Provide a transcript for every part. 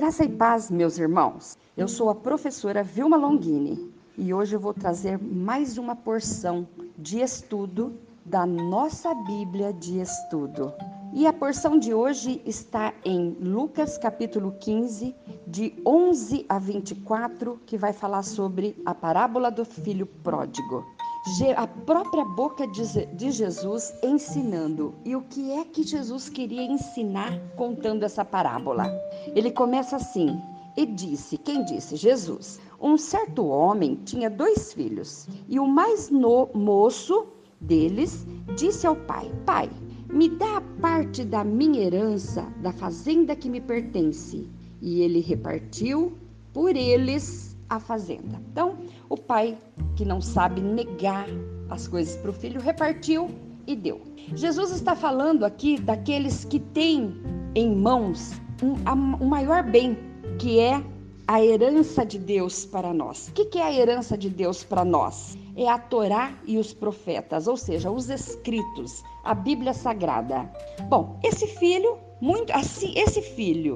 Graça e paz, meus irmãos. Eu sou a professora Vilma Longini e hoje eu vou trazer mais uma porção de estudo da nossa Bíblia de estudo. E a porção de hoje está em Lucas capítulo 15, de 11 a 24, que vai falar sobre a parábola do filho pródigo a própria boca de Jesus ensinando. E o que é que Jesus queria ensinar contando essa parábola? Ele começa assim: E disse, quem disse? Jesus. Um certo homem tinha dois filhos, e o mais no, moço deles disse ao pai: Pai, me dá a parte da minha herança da fazenda que me pertence. E ele repartiu por eles a fazenda. Então, o pai, que não sabe negar as coisas para o filho, repartiu e deu. Jesus está falando aqui daqueles que têm em mãos um, um maior bem, que é a herança de Deus para nós. O que é a herança de Deus para nós? É a Torá e os profetas, ou seja, os escritos, a Bíblia Sagrada. Bom, esse filho, muito assim, esse filho,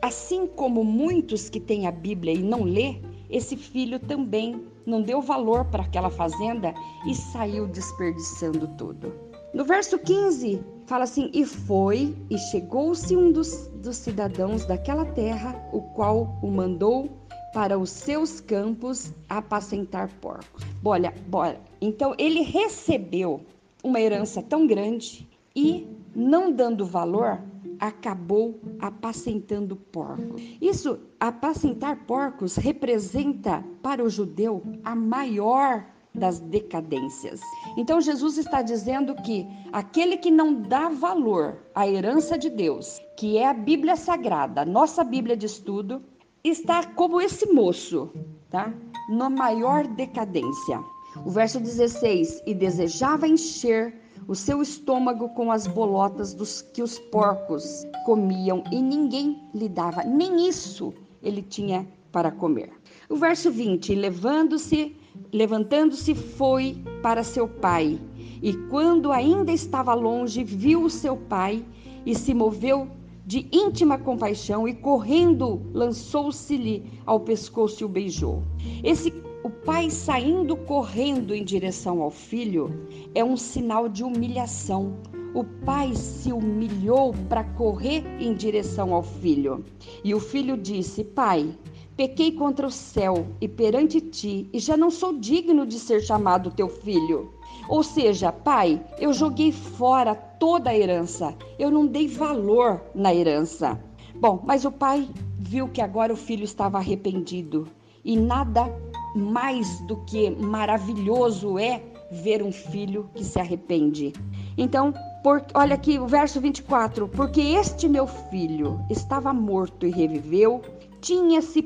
assim como muitos que têm a Bíblia e não lê, esse filho também não deu valor para aquela fazenda e saiu desperdiçando tudo. No verso 15, fala assim: E foi, e chegou-se um dos, dos cidadãos daquela terra, o qual o mandou para os seus campos apacentar porcos. Olha, bora. Então ele recebeu uma herança tão grande e, não dando valor, acabou apacentando porcos. Isso, apacentar porcos, representa para o judeu a maior das decadências. Então Jesus está dizendo que aquele que não dá valor à herança de Deus, que é a Bíblia Sagrada, nossa Bíblia de estudo, está como esse moço, tá? Na maior decadência. O verso 16: E desejava encher o seu estômago com as bolotas dos que os porcos comiam e ninguém lhe dava, nem isso ele tinha para comer. O verso 20, levando-se, levantando-se foi para seu pai, e quando ainda estava longe, viu o seu pai e se moveu de íntima compaixão e correndo lançou-se-lhe ao pescoço e o beijou. Esse o pai saindo correndo em direção ao filho é um sinal de humilhação. O pai se humilhou para correr em direção ao filho. E o filho disse: Pai, pequei contra o céu e perante ti, e já não sou digno de ser chamado teu filho. Ou seja, pai, eu joguei fora toda a herança, eu não dei valor na herança. Bom, mas o pai viu que agora o filho estava arrependido e nada mais do que maravilhoso é ver um filho que se arrepende. Então, por, olha aqui o verso 24: Porque este meu filho estava morto e reviveu, tinha-se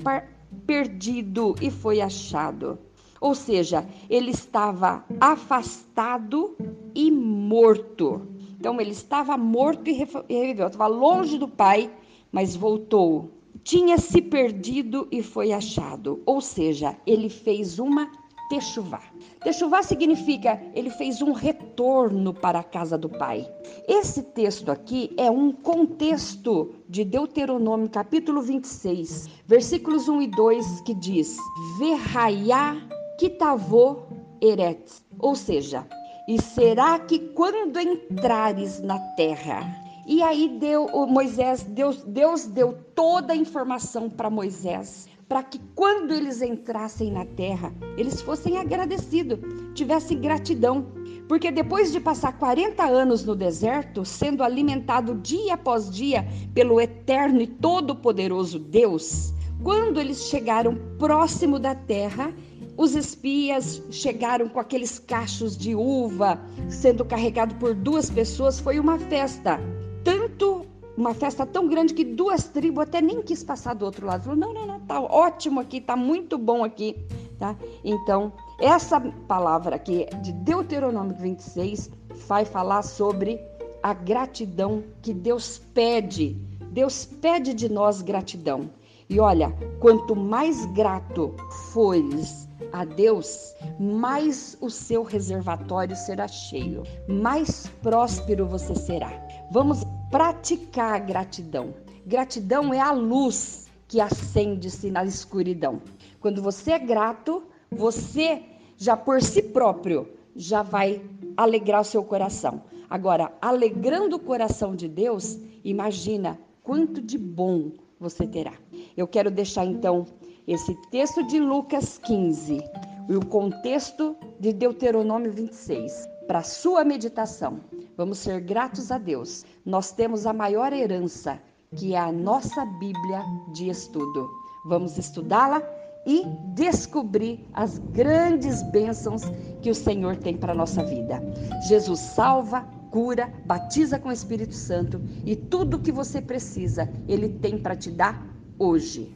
perdido e foi achado. Ou seja, ele estava afastado e morto. Então, ele estava morto e reviveu. Estava longe do pai, mas voltou tinha se perdido e foi achado. Ou seja, ele fez uma techuvá. Techuvá significa ele fez um retorno para a casa do pai. Esse texto aqui é um contexto de Deuteronômio capítulo 26, versículos 1 e 2 que diz: Verraiá kitavô eretz. Ou seja, e será que quando entrares na terra e aí deu Moisés, Deus, Deus deu toda a informação para Moisés, para que quando eles entrassem na terra, eles fossem agradecidos, tivessem gratidão. Porque depois de passar 40 anos no deserto, sendo alimentado dia após dia pelo eterno e todo-poderoso Deus, quando eles chegaram próximo da terra, os espias chegaram com aqueles cachos de uva sendo carregado por duas pessoas, foi uma festa uma festa tão grande que duas tribos até nem quis passar do outro lado. Falou: "Não, não, não, tá ótimo aqui, tá muito bom aqui", tá? Então, essa palavra aqui de Deuteronômio 26 vai falar sobre a gratidão que Deus pede. Deus pede de nós gratidão. E olha, quanto mais grato fores a Deus, mais o seu reservatório será cheio, mais próspero você será. Vamos praticar a gratidão. Gratidão é a luz que acende-se na escuridão. Quando você é grato, você já por si próprio já vai alegrar o seu coração. Agora, alegrando o coração de Deus, imagina quanto de bom você terá. Eu quero deixar então esse texto de Lucas 15 e o contexto de Deuteronômio 26 para sua meditação. Vamos ser gratos a Deus. Nós temos a maior herança, que é a nossa Bíblia de estudo. Vamos estudá-la e descobrir as grandes bênçãos que o Senhor tem para a nossa vida. Jesus salva, cura, batiza com o Espírito Santo e tudo o que você precisa, Ele tem para te dar hoje.